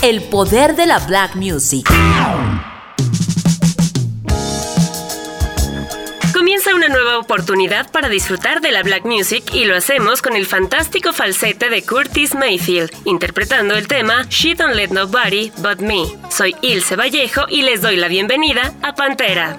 el poder de la black music. Comienza una nueva oportunidad para disfrutar de la black music y lo hacemos con el fantástico falsete de Curtis Mayfield, interpretando el tema She Don't Let Nobody But Me. Soy Ilse Vallejo y les doy la bienvenida a Pantera.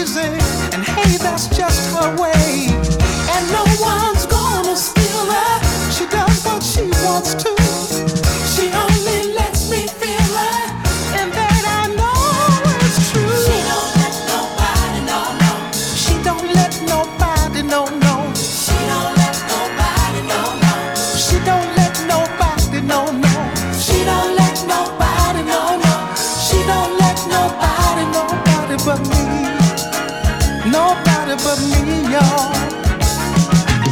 and hey, that's just her way. And no one's gonna steal her. She does what she wants to. nobody but me, y'all.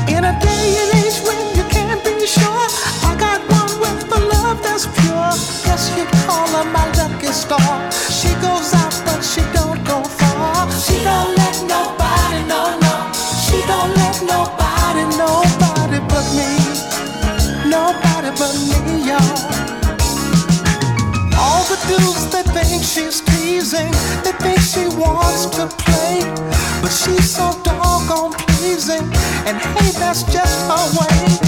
In a day and age when you can't be sure, I got one with a love that's pure. Guess you call her my lucky star. She goes out, but she don't go far. She don't let nobody know, no. She don't let nobody, nobody but me. Nobody but me, y'all. All the dudes, they think she's teasing. They think she wants to play. She's so doggone pleasing, and hey, that's just her way.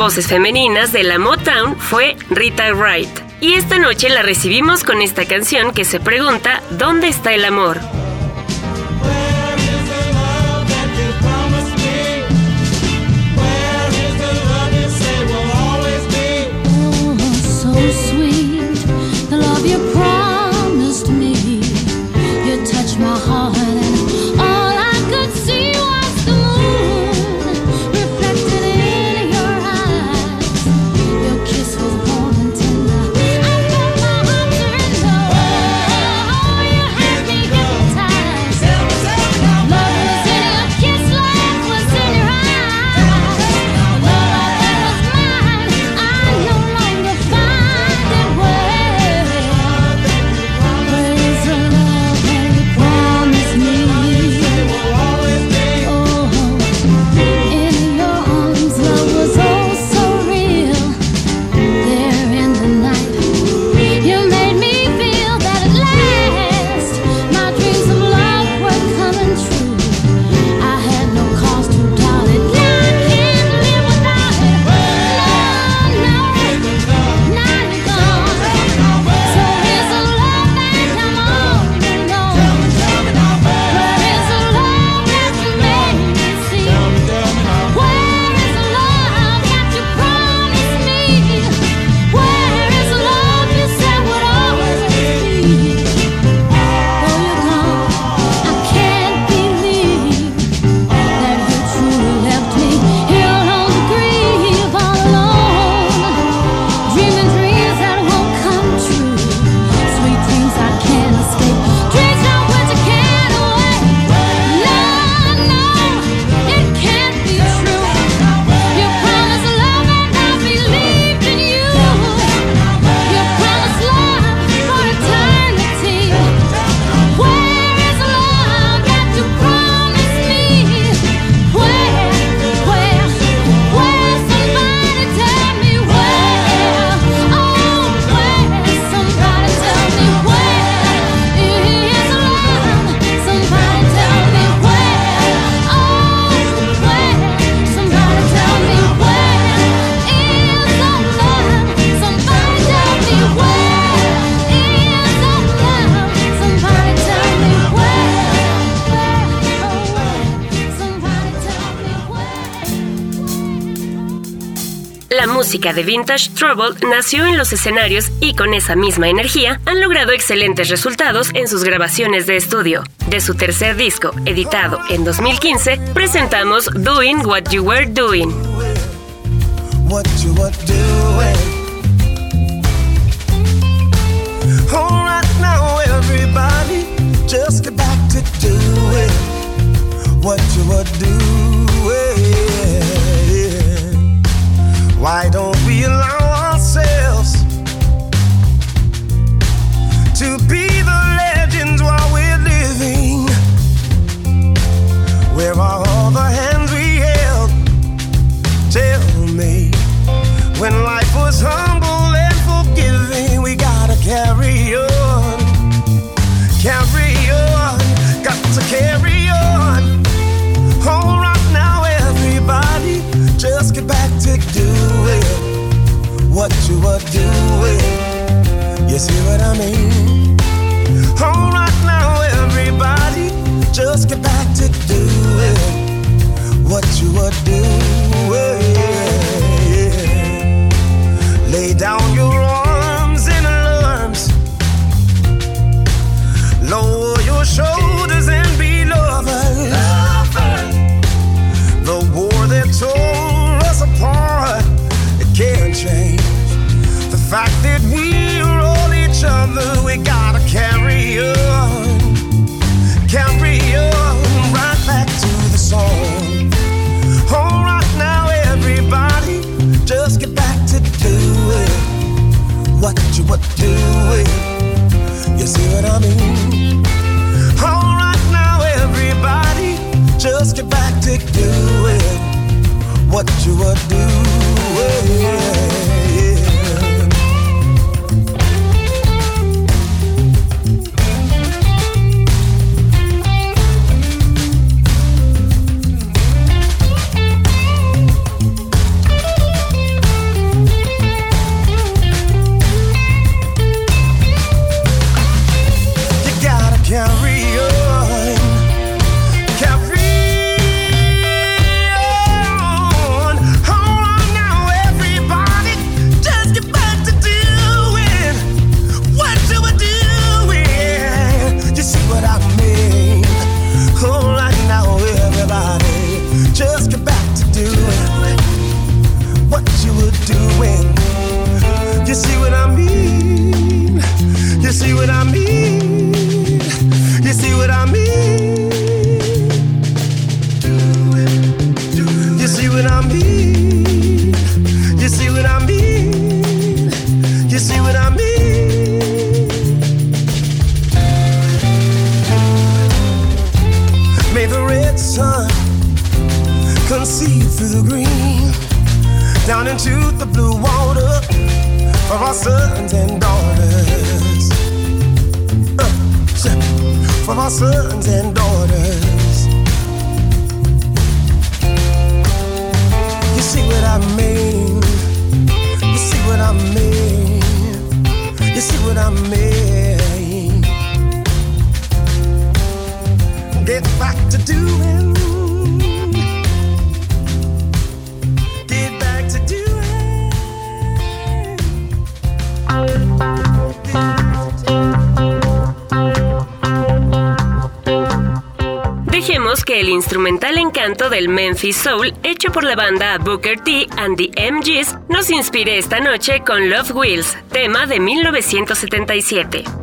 voces femeninas de la Motown fue Rita Wright. Y esta noche la recibimos con esta canción que se pregunta ¿Dónde está el amor? Música de Vintage Trouble nació en los escenarios y con esa misma energía han logrado excelentes resultados en sus grabaciones de estudio. De su tercer disco, editado en 2015, presentamos doing what you were doing. Why don't we allow ourselves to be the legends while we're living? Where are all the hands we held? Tell me when life was humble back to doing what you were doing. You see what I mean? All right now, everybody, just get back to doing what you were doing. Lay down your arms in alarms. Lower your shoulders and be lovers. The war that tore change. The fact that we're all each other, we gotta carry on. Carry on right back to the song. All right now, everybody, just get back to doing what you were doing. You see what I mean? All right now, everybody, just get back to doing what you were doing. Memphis Soul, hecho por la banda Booker T and the MGs, nos inspire esta noche con Love Wheels, tema de 1977.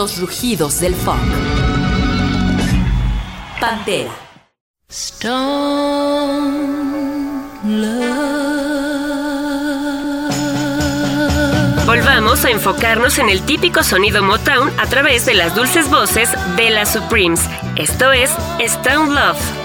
Los rugidos del funk. Pantera. Volvamos a enfocarnos en el típico sonido Motown a través de las dulces voces de las Supremes. Esto es Stone Love.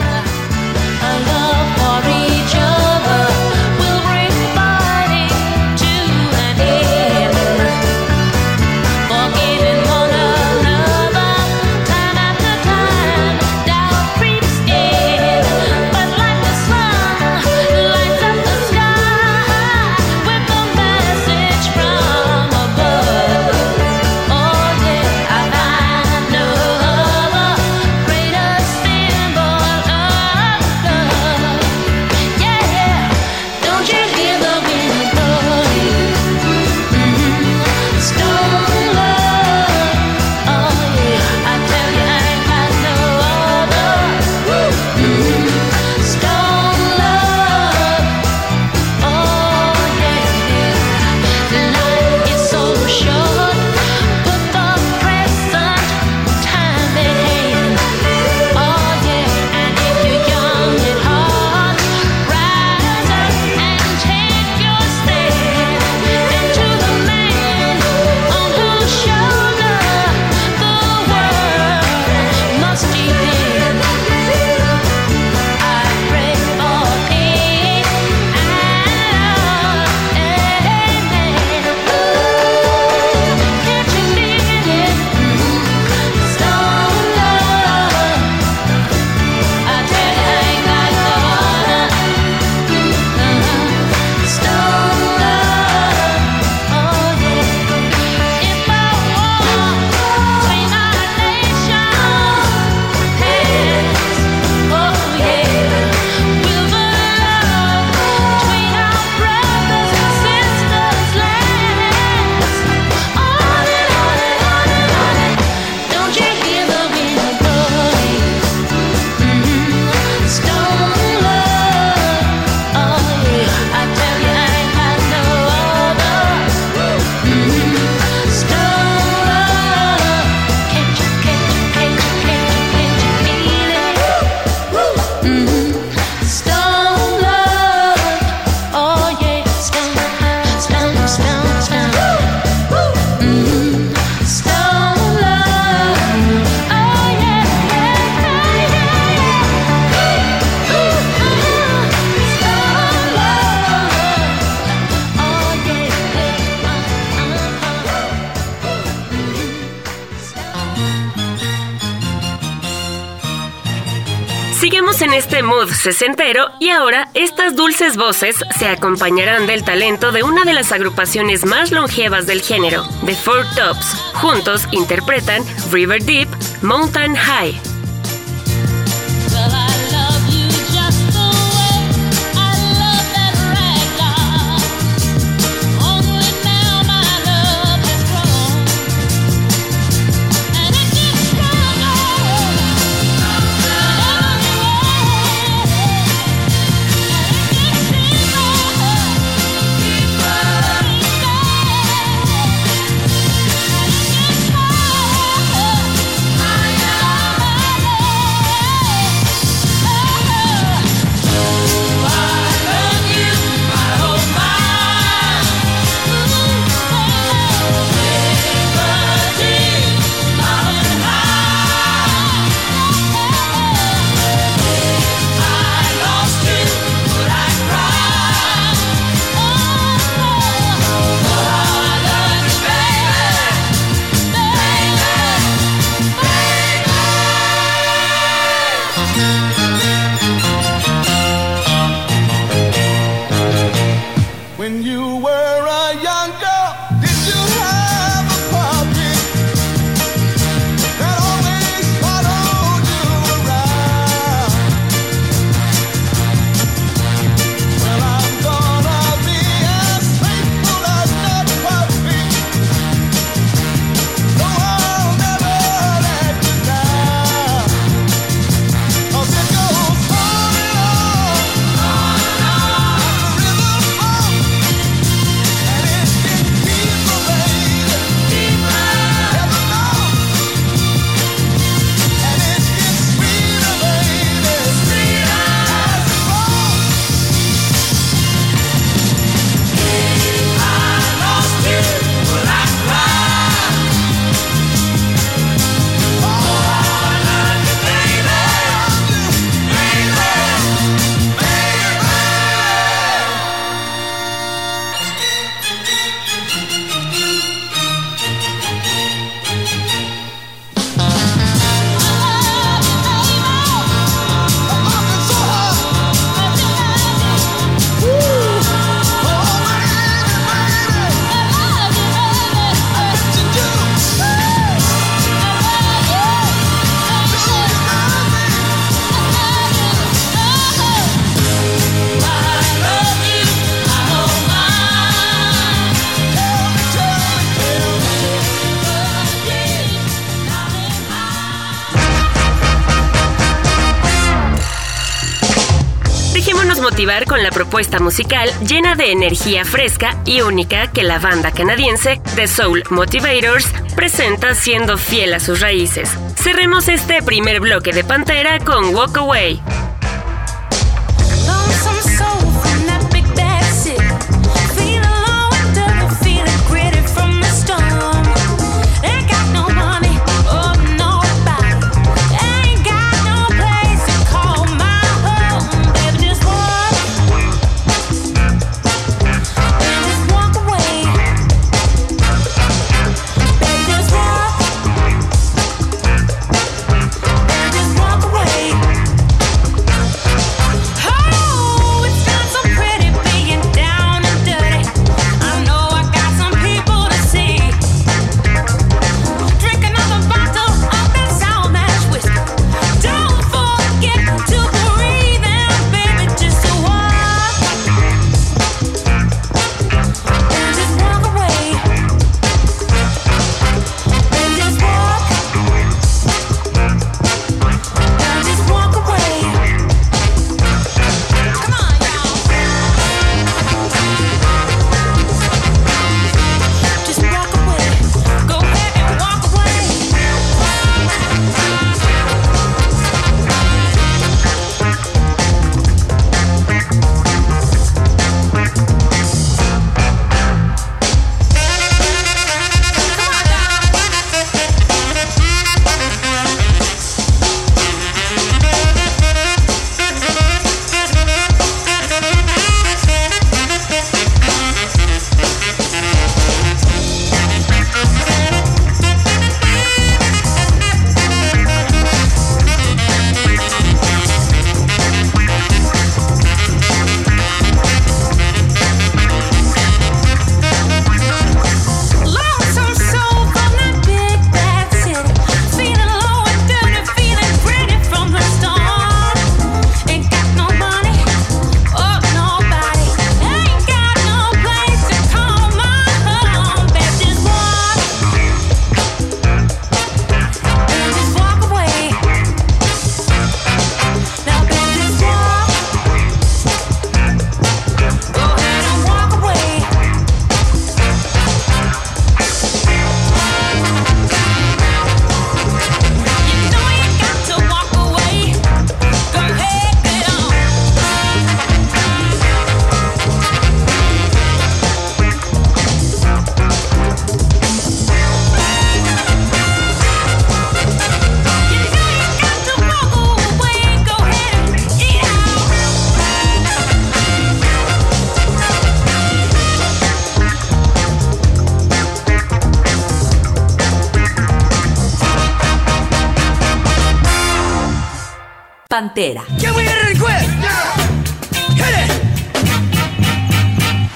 Sesentero y ahora estas dulces voces se acompañarán del talento de una de las agrupaciones más longevas del género, The Four Tops. Juntos interpretan River Deep, Mountain High. Con la propuesta musical llena de energía fresca y única que la banda canadiense The Soul Motivators presenta siendo fiel a sus raíces. Cerremos este primer bloque de Pantera con Walk Away.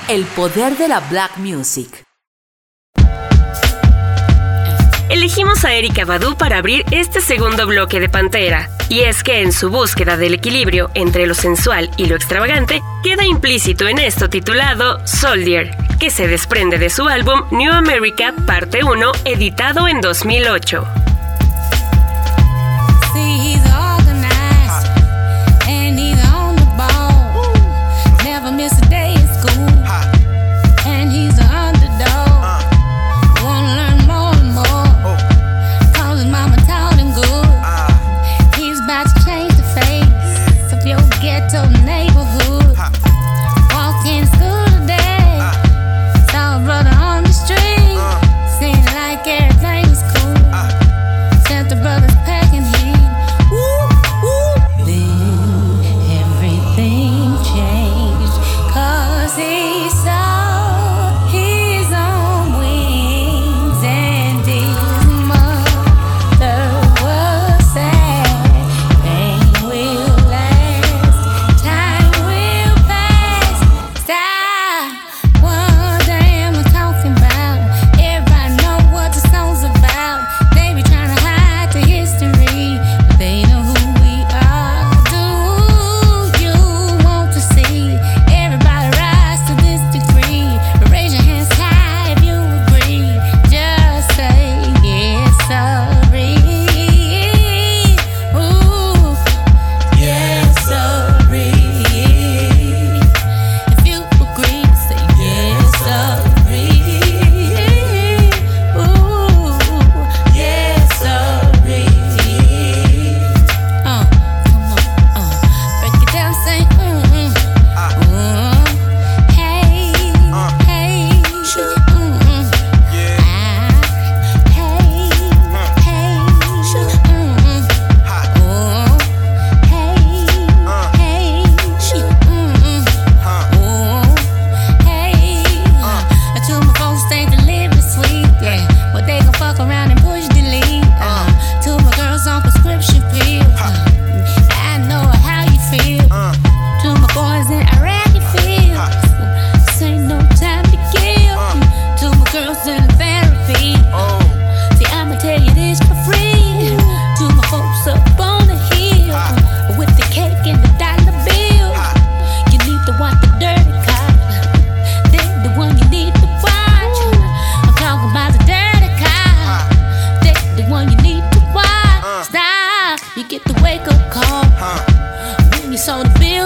El poder de la black music. Elegimos a Erika Badu para abrir este segundo bloque de Pantera, y es que en su búsqueda del equilibrio entre lo sensual y lo extravagante, queda implícito en esto titulado Soldier, que se desprende de su álbum New America Parte 1, editado en 2008.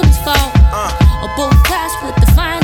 Phillips fault. Uh. Or both cops with the fine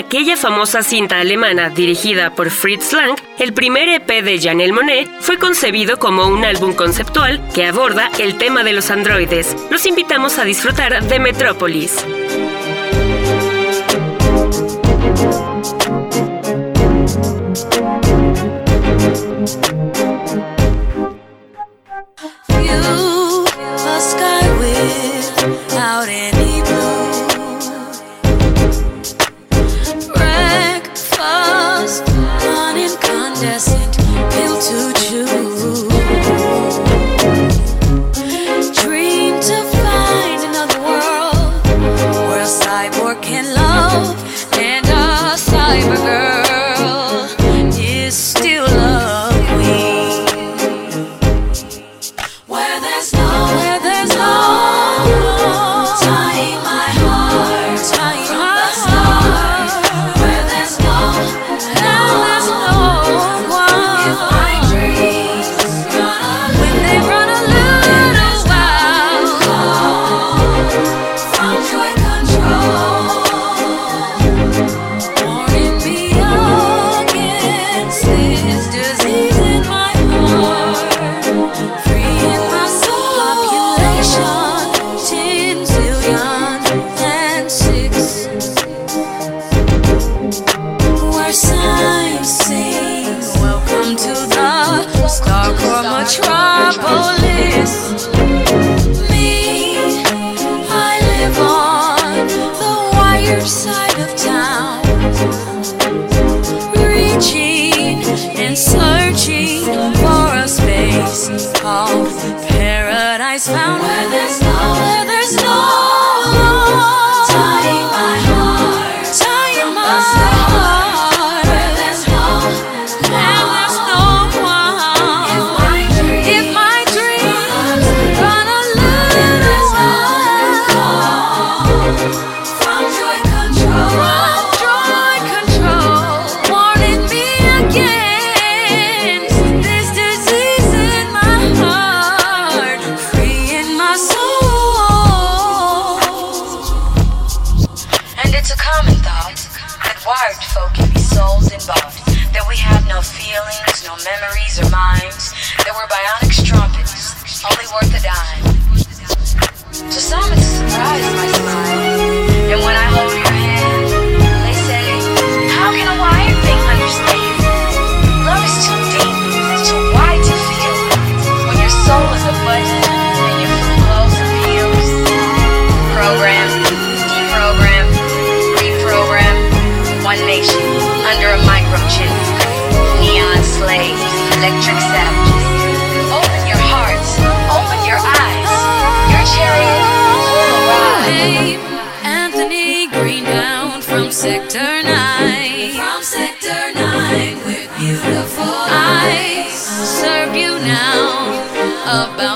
aquella famosa cinta alemana dirigida por Fritz Lang, el primer EP de Janelle Monet fue concebido como un álbum conceptual que aborda el tema de los androides. Los invitamos a disfrutar de Metrópolis. About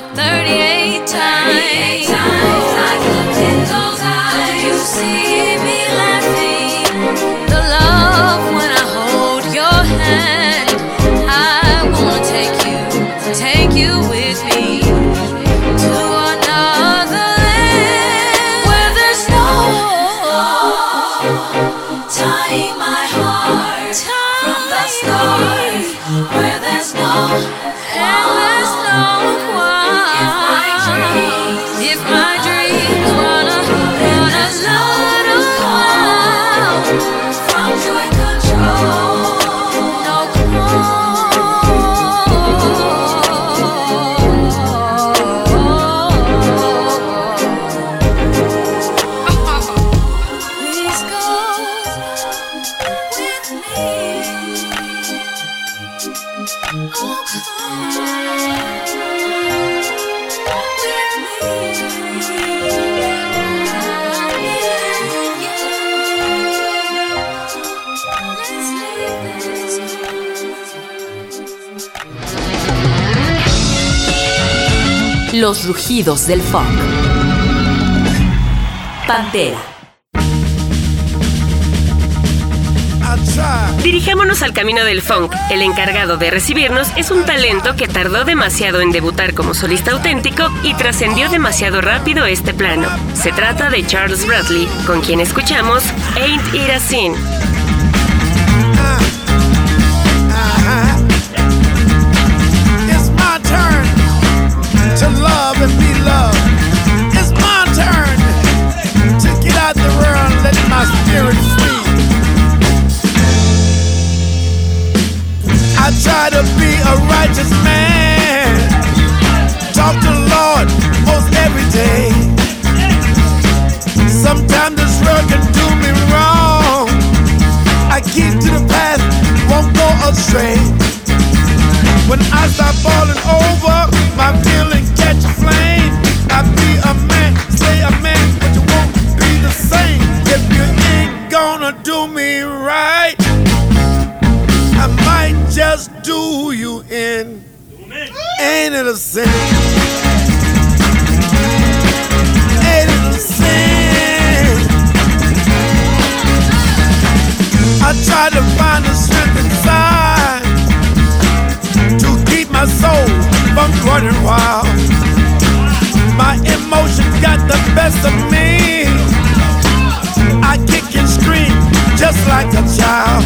Los rugidos del funk. Pantera. Dirigémonos al camino del funk. El encargado de recibirnos es un talento que tardó demasiado en debutar como solista auténtico y trascendió demasiado rápido este plano. Se trata de Charles Bradley, con quien escuchamos Ain't It a Sin. Love and be loved. It's my turn to get out the world and let my spirit free. I try to be a righteous man. Talk to the Lord most every day. Sometimes this world can do me wrong. I keep to the path, won't go astray. When I start falling over, my feelings catch a flame. I be a man, stay a man, but you won't be the same if you ain't gonna do me right. I might just do you in. Ain't it a sin? Ain't it a sin? I try to find the strength inside my soul from running wild. My emotions got the best of me. I kick and scream just like a child.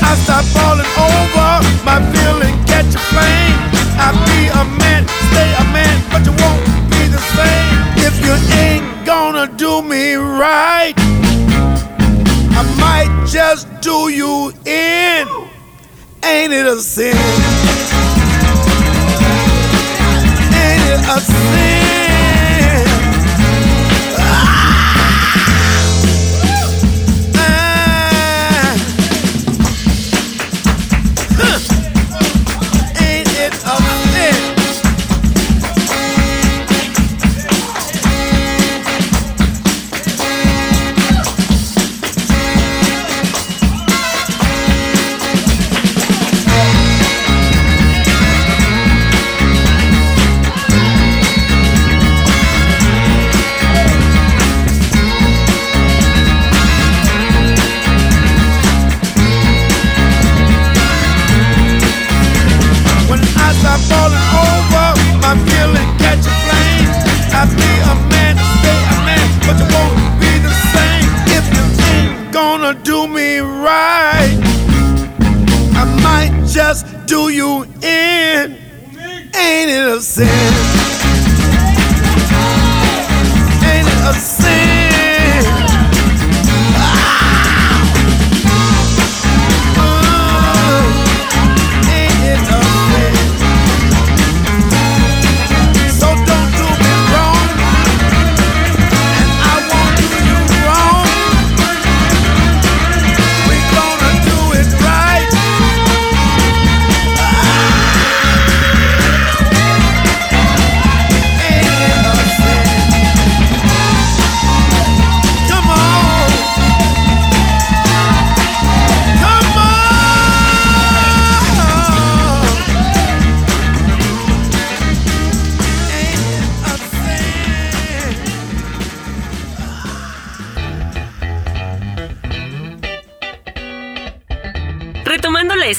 I stop falling over, my feeling catch a flame. I be a man, stay a man, but you won't be the same if you ain't gonna do me right. I might just do you in. Ain't it a sin? I've.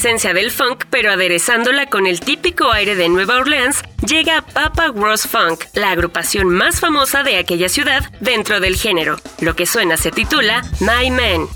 Esencia del funk, pero aderezándola con el típico aire de Nueva Orleans, llega Papa Gross Funk, la agrupación más famosa de aquella ciudad dentro del género. Lo que suena se titula My Man.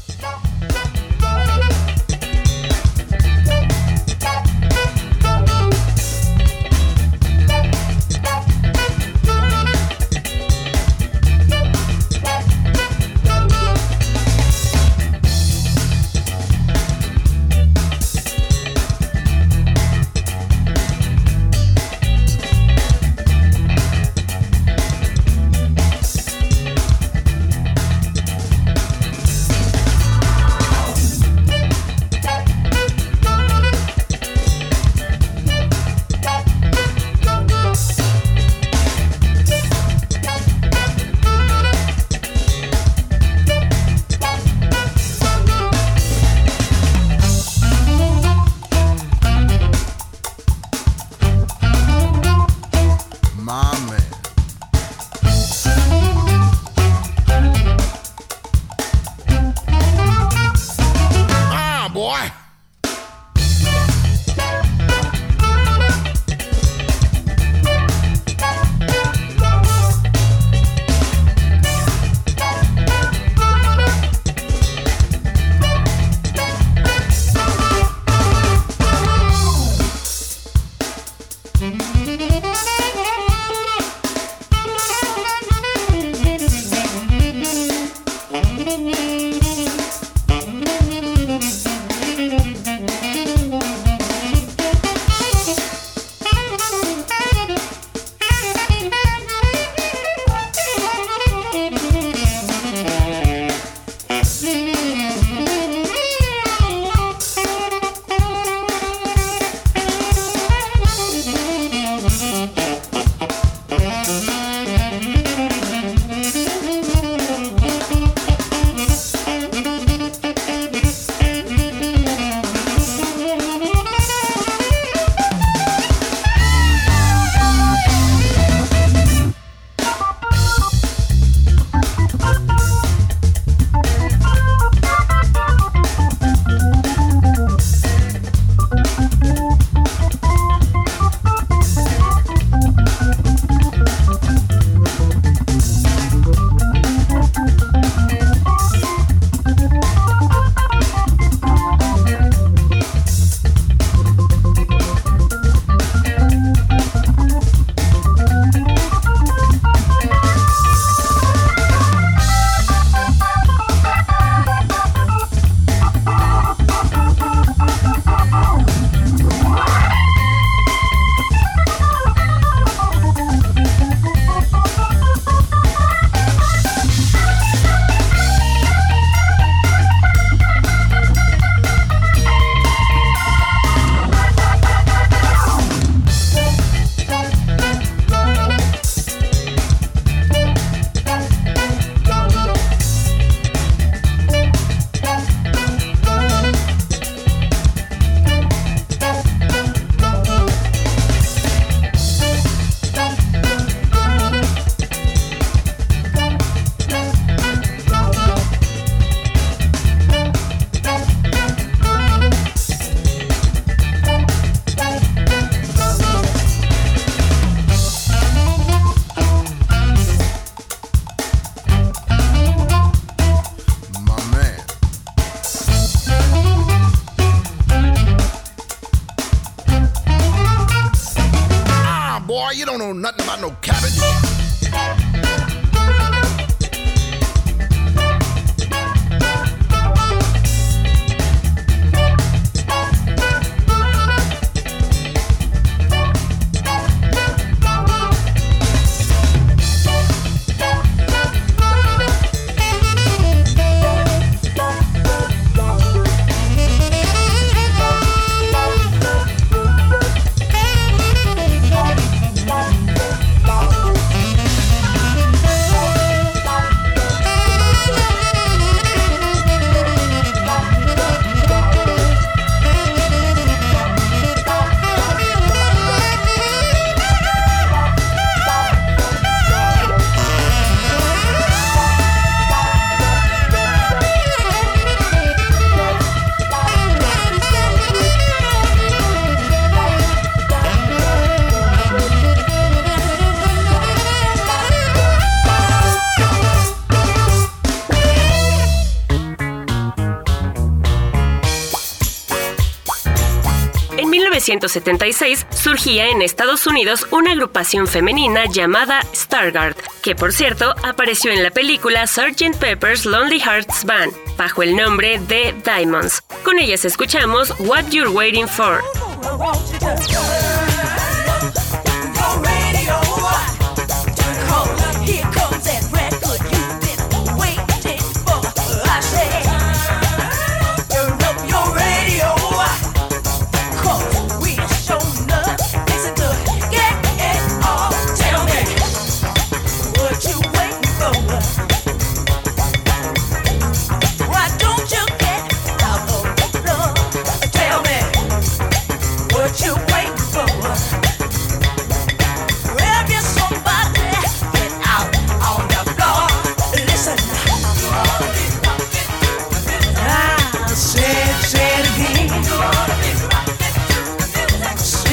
1976 surgía en Estados Unidos una agrupación femenina llamada Stargard, que por cierto apareció en la película Sgt. Pepper's Lonely Hearts Band, bajo el nombre de Diamonds. Con ellas escuchamos What You're Waiting For.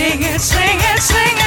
sing it, sing it, sing it.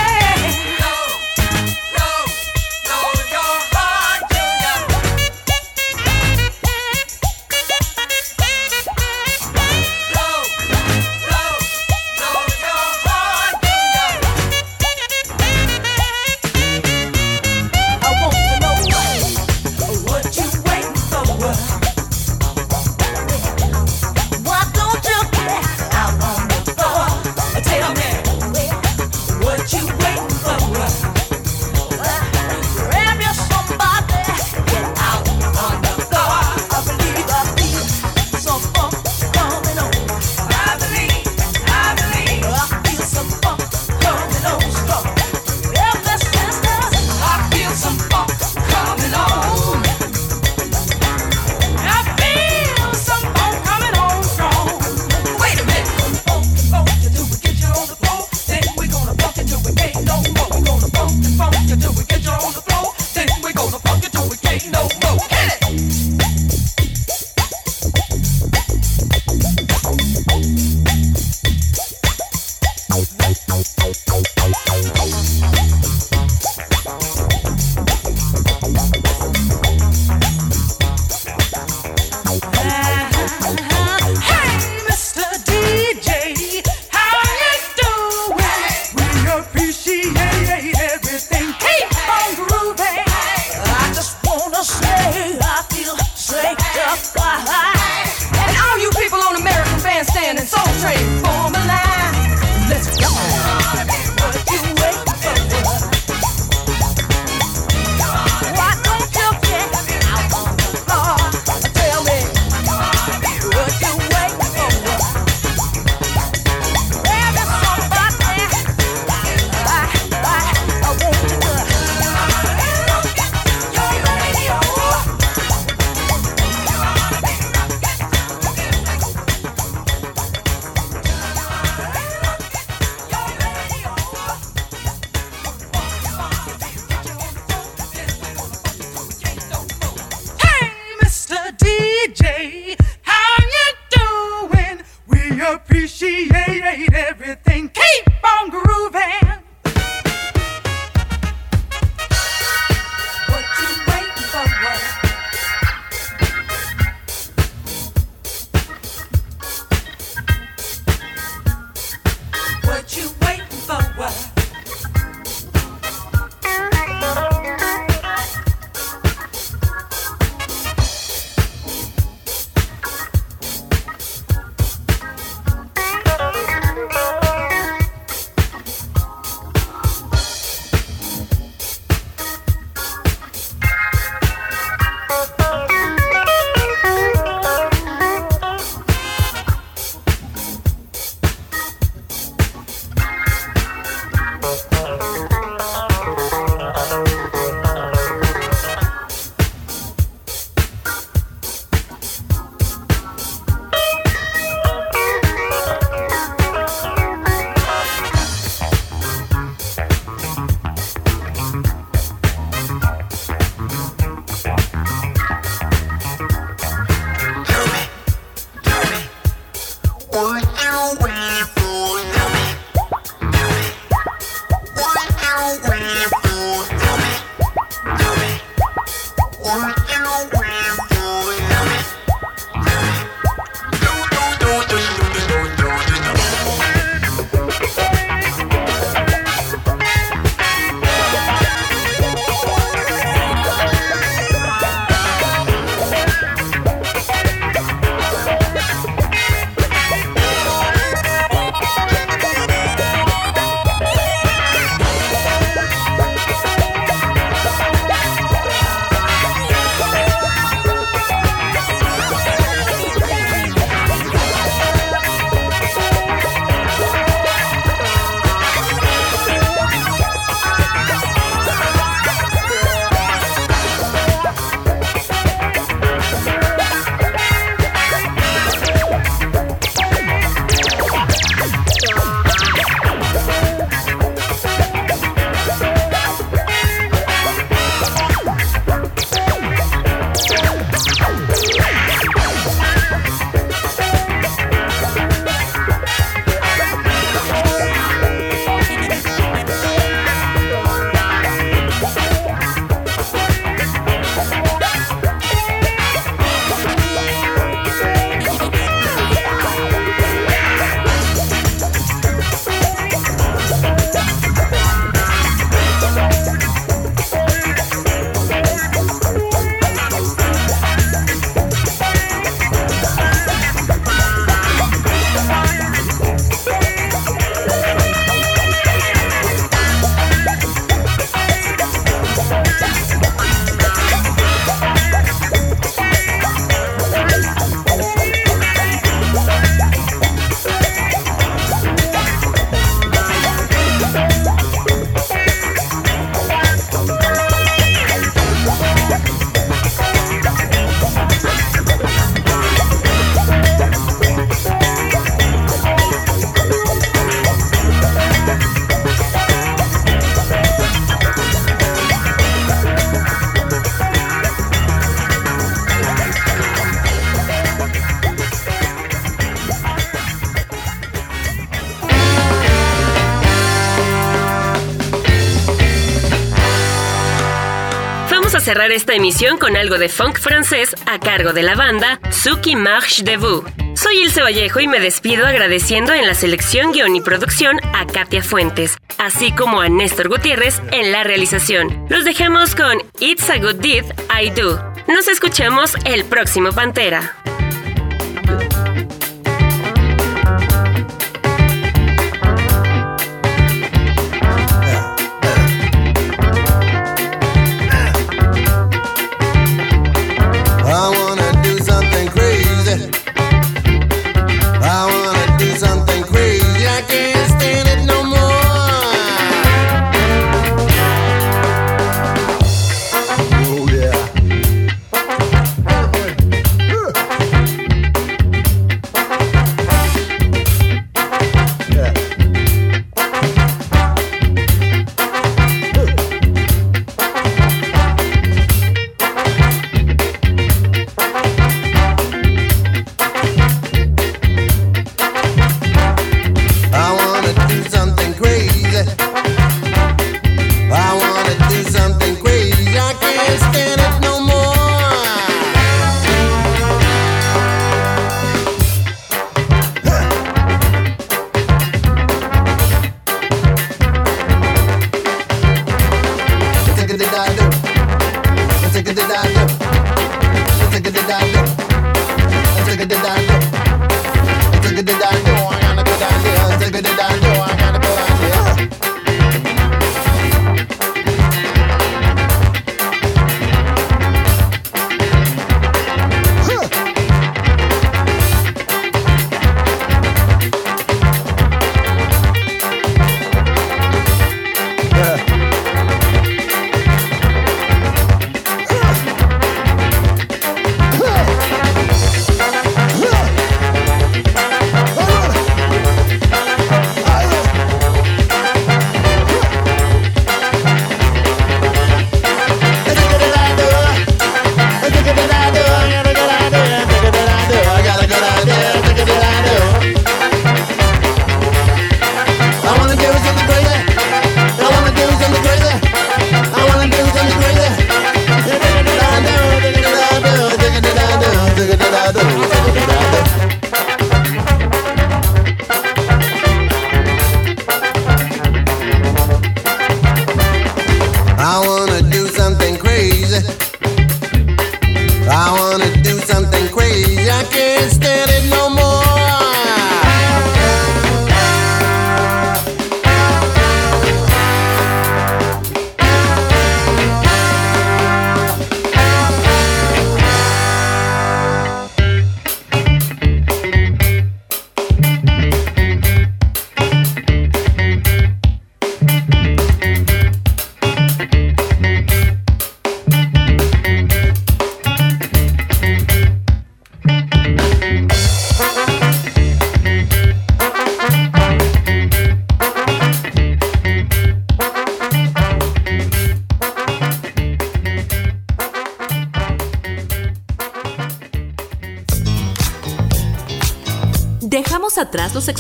Cerrar esta emisión con algo de funk francés a cargo de la banda Suki Marche de. Soy Ilse Vallejo y me despido agradeciendo en la selección, guion y producción a Katia Fuentes, así como a Néstor Gutiérrez en la realización. Los dejamos con It's a Good Deed, I Do. Nos escuchamos el próximo Pantera.